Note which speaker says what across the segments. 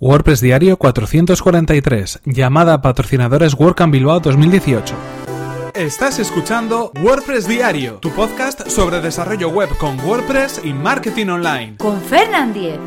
Speaker 1: WordPress Diario 443. Llamada a patrocinadores WordCamp Bilbao 2018. Estás escuchando WordPress Diario, tu podcast sobre desarrollo web con WordPress y marketing online.
Speaker 2: Con Fernand Diez.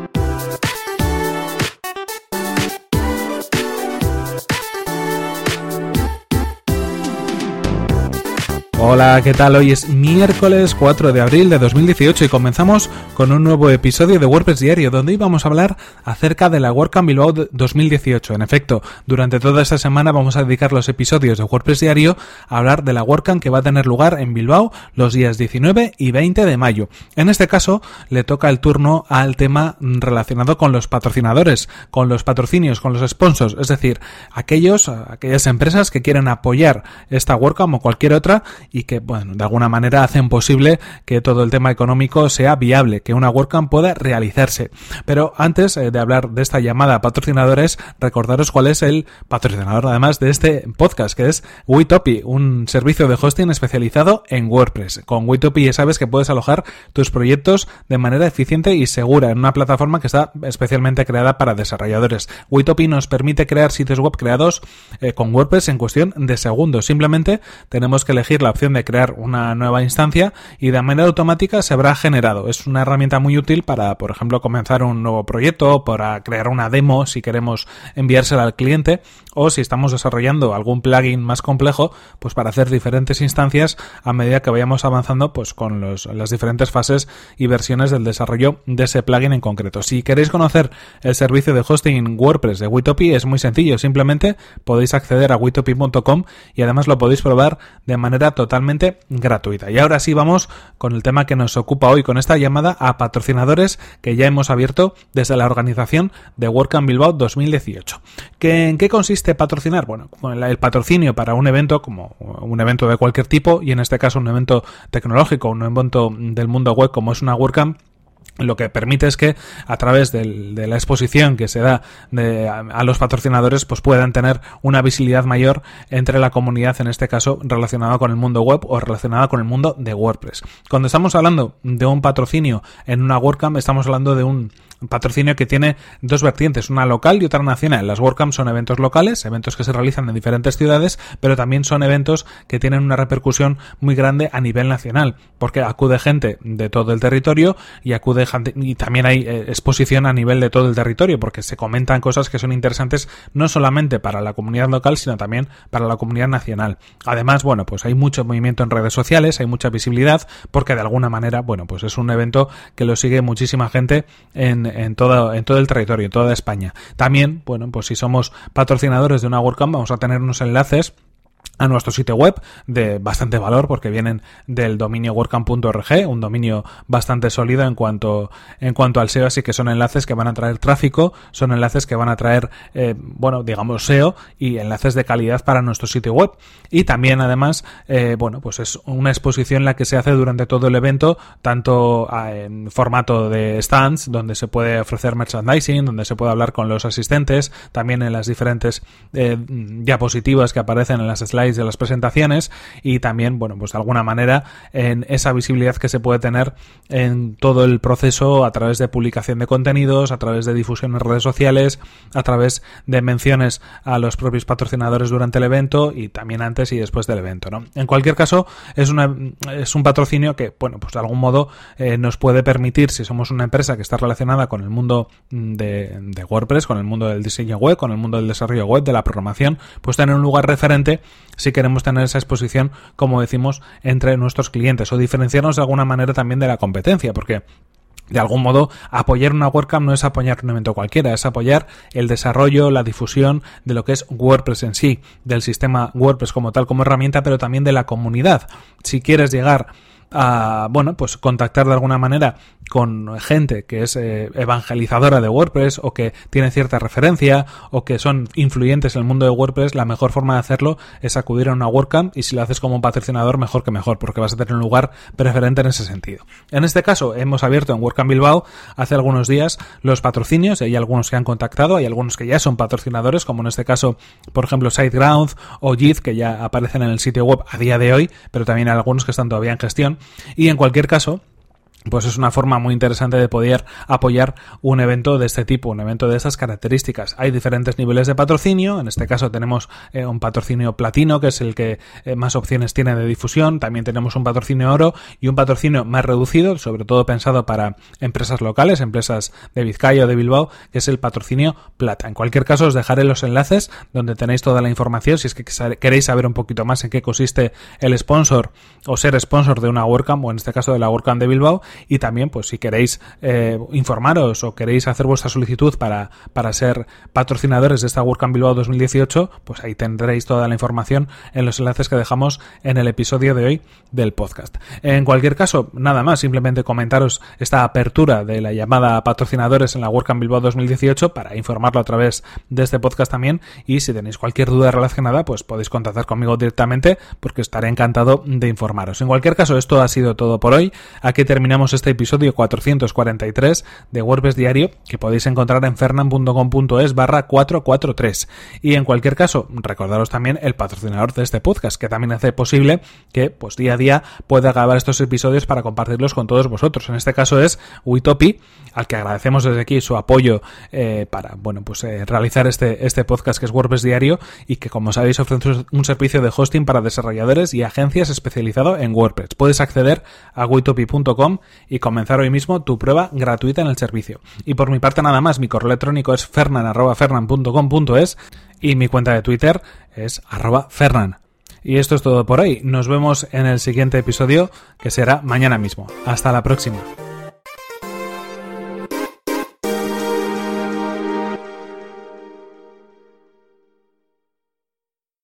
Speaker 1: Hola, ¿qué tal? Hoy es miércoles 4 de abril de 2018 y comenzamos con un nuevo episodio de WordPress Diario donde íbamos a hablar acerca de la WordCamp Bilbao 2018. En efecto, durante toda esta semana vamos a dedicar los episodios de WordPress Diario a hablar de la WordCamp que va a tener lugar en Bilbao los días 19 y 20 de mayo. En este caso, le toca el turno al tema relacionado con los patrocinadores, con los patrocinios, con los sponsors, es decir, aquellos, aquellas empresas que quieren apoyar esta WordCamp o cualquier otra y que, bueno, de alguna manera hacen posible que todo el tema económico sea viable, que una WordCamp pueda realizarse. Pero antes eh, de hablar de esta llamada a patrocinadores, recordaros cuál es el patrocinador además de este podcast, que es Witopi, un servicio de hosting especializado en WordPress. Con Witopi ya sabes que puedes alojar tus proyectos de manera eficiente y segura en una plataforma que está especialmente creada para desarrolladores. Witopi nos permite crear sitios web creados eh, con WordPress en cuestión de segundos. Simplemente tenemos que elegir la opción de crear una nueva instancia y de manera automática se habrá generado. Es una herramienta muy útil para, por ejemplo, comenzar un nuevo proyecto, para crear una demo si queremos enviársela al cliente o si estamos desarrollando algún plugin más complejo, pues para hacer diferentes instancias a medida que vayamos avanzando pues con los, las diferentes fases y versiones del desarrollo de ese plugin en concreto. Si queréis conocer el servicio de hosting WordPress de Witopi es muy sencillo, simplemente podéis acceder a witopi.com y además lo podéis probar de manera total totalmente gratuita. Y ahora sí vamos con el tema que nos ocupa hoy, con esta llamada a patrocinadores que ya hemos abierto desde la organización de WordCamp Bilbao 2018. ¿Que, ¿En qué consiste patrocinar? Bueno, el patrocinio para un evento, como un evento de cualquier tipo, y en este caso un evento tecnológico, un evento del mundo web como es una WordCamp, lo que permite es que a través de la exposición que se da a, los patrocinadores pues puedan tener una visibilidad mayor entre la comunidad en este caso relacionada con el mundo web o relacionada con el mundo de WordPress. Cuando estamos hablando de un patrocinio en una WordCamp estamos hablando de un patrocinio que tiene dos vertientes, una local y otra nacional. Las WordCamps son eventos locales, eventos que se realizan en diferentes ciudades, pero también son eventos que tienen una repercusión muy grande a nivel nacional, porque acude gente de todo el territorio y acude gente, y también hay eh, exposición a nivel de todo el territorio, porque se comentan cosas que son interesantes no solamente para la comunidad local, sino también para la comunidad nacional. Además, bueno, pues hay mucho movimiento en redes sociales, hay mucha visibilidad, porque de alguna manera, bueno, pues es un evento que lo sigue muchísima gente en, en, todo, en todo el territorio, en toda España. También, bueno, pues si somos patrocinadores de una WordCamp, vamos a tener unos enlaces a nuestro sitio web de bastante valor porque vienen del dominio WordCamp.org, un dominio bastante sólido en cuanto en cuanto al SEO, así que son enlaces que van a traer tráfico, son enlaces que van a traer eh, bueno, digamos SEO y enlaces de calidad para nuestro sitio web. Y también además, eh, bueno, pues es una exposición la que se hace durante todo el evento, tanto ah, en formato de stands, donde se puede ofrecer merchandising, donde se puede hablar con los asistentes, también en las diferentes eh, diapositivas que aparecen en las slides de las presentaciones y también, bueno, pues de alguna manera en esa visibilidad que se puede tener en todo el proceso a través de publicación de contenidos, a través de difusión en redes sociales, a través de menciones a los propios patrocinadores durante el evento y también antes y después del evento, ¿no? En cualquier caso, es una es un patrocinio que, bueno, pues de algún modo eh, nos puede permitir, si somos una empresa que está relacionada con el mundo de, de WordPress, con el mundo del diseño web, con el mundo del desarrollo web, de la programación, pues tener un lugar referente si queremos tener esa exposición, como decimos, entre nuestros clientes o diferenciarnos de alguna manera también de la competencia, porque de algún modo, apoyar una WordCamp no es apoyar un evento cualquiera, es apoyar el desarrollo, la difusión de lo que es WordPress en sí, del sistema WordPress como tal, como herramienta, pero también de la comunidad. Si quieres llegar a, bueno, pues contactar de alguna manera con gente que es eh, evangelizadora de WordPress o que tiene cierta referencia o que son influyentes en el mundo de WordPress, la mejor forma de hacerlo es acudir a una WordCamp y si lo haces como un patrocinador, mejor que mejor, porque vas a tener un lugar preferente en ese sentido. En este caso, hemos abierto en WordCamp Bilbao hace algunos días los patrocinios, hay algunos que han contactado, hay algunos que ya son patrocinadores, como en este caso, por ejemplo, SiteGround o JIT, que ya aparecen en el sitio web a día de hoy, pero también hay algunos que están todavía en gestión y en cualquier caso, pues es una forma muy interesante de poder apoyar un evento de este tipo, un evento de esas características. Hay diferentes niveles de patrocinio, en este caso tenemos eh, un patrocinio platino, que es el que eh, más opciones tiene de difusión, también tenemos un patrocinio oro y un patrocinio más reducido, sobre todo pensado para empresas locales, empresas de Vizcaya o de Bilbao, que es el patrocinio plata. En cualquier caso os dejaré los enlaces donde tenéis toda la información, si es que queréis saber un poquito más en qué consiste el sponsor o ser sponsor de una WordCamp, o en este caso de la WordCamp de Bilbao, y también pues si queréis eh, informaros o queréis hacer vuestra solicitud para, para ser patrocinadores de esta WordCamp Bilbao 2018, pues ahí tendréis toda la información en los enlaces que dejamos en el episodio de hoy del podcast. En cualquier caso, nada más, simplemente comentaros esta apertura de la llamada patrocinadores en la WordCamp Bilbao 2018 para informarlo a través de este podcast también y si tenéis cualquier duda relacionada, pues podéis contactar conmigo directamente porque estaré encantado de informaros. En cualquier caso, esto ha sido todo por hoy. Aquí este episodio 443 de WordPress Diario que podéis encontrar en fernan.com.es barra 443. Y en cualquier caso, recordaros también el patrocinador de este podcast que también hace posible que pues día a día pueda grabar estos episodios para compartirlos con todos vosotros. En este caso es Witopi, al que agradecemos desde aquí su apoyo eh, para bueno pues eh, realizar este, este podcast que es WordPress Diario y que como sabéis ofrece un servicio de hosting para desarrolladores y agencias especializado en WordPress. Puedes acceder a witopi.com y comenzar hoy mismo tu prueba gratuita en el servicio. Y por mi parte nada más, mi correo electrónico es fernan.fernan.com.es y mi cuenta de Twitter es arroba fernan. Y esto es todo por hoy. Nos vemos en el siguiente episodio que será mañana mismo. Hasta la próxima.